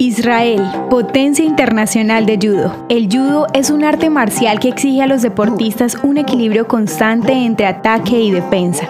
Israel, potencia internacional de judo. El judo es un arte marcial que exige a los deportistas un equilibrio constante entre ataque y defensa.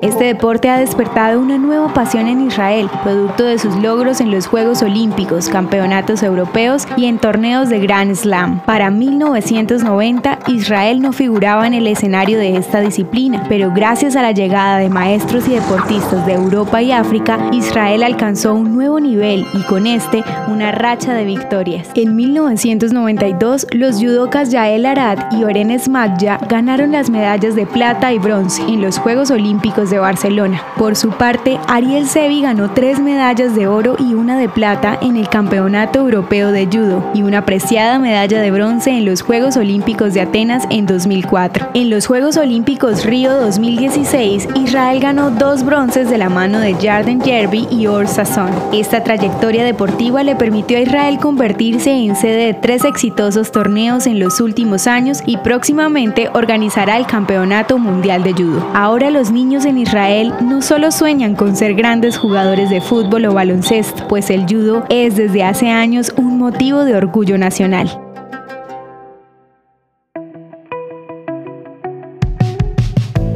Este deporte ha despertado una nueva pasión en Israel, producto de sus logros en los Juegos Olímpicos, campeonatos europeos y en torneos de Grand Slam. Para 1990, Israel no figuraba en el escenario de esta disciplina, pero gracias a la llegada de maestros y deportistas de Europa y África, Israel alcanzó un nuevo nivel y con este una racha de victorias. En 1992, los judokas Yael Arad y Oren Smadja ganaron las medallas de plata y bronce en los Juegos Olímpicos de Barcelona. Por su parte, Ariel Sevi ganó tres medallas de oro y una de plata en el Campeonato Europeo de Judo y una preciada medalla de bronce en los Juegos Olímpicos de Atenas en 2004. En los Juegos Olímpicos Río 2016, Israel ganó dos bronces de la mano de Jarden Jerby y Or Sasson. Esta trayectoria deportiva le permitió a Israel convertirse en sede de tres exitosos torneos en los últimos años y próximamente organizará el Campeonato Mundial de Judo. Ahora los niños en Israel no solo sueñan con ser grandes jugadores de fútbol o baloncesto, pues el judo es desde hace años un motivo de orgullo nacional.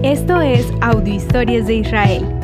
Esto es Audio Historias de Israel.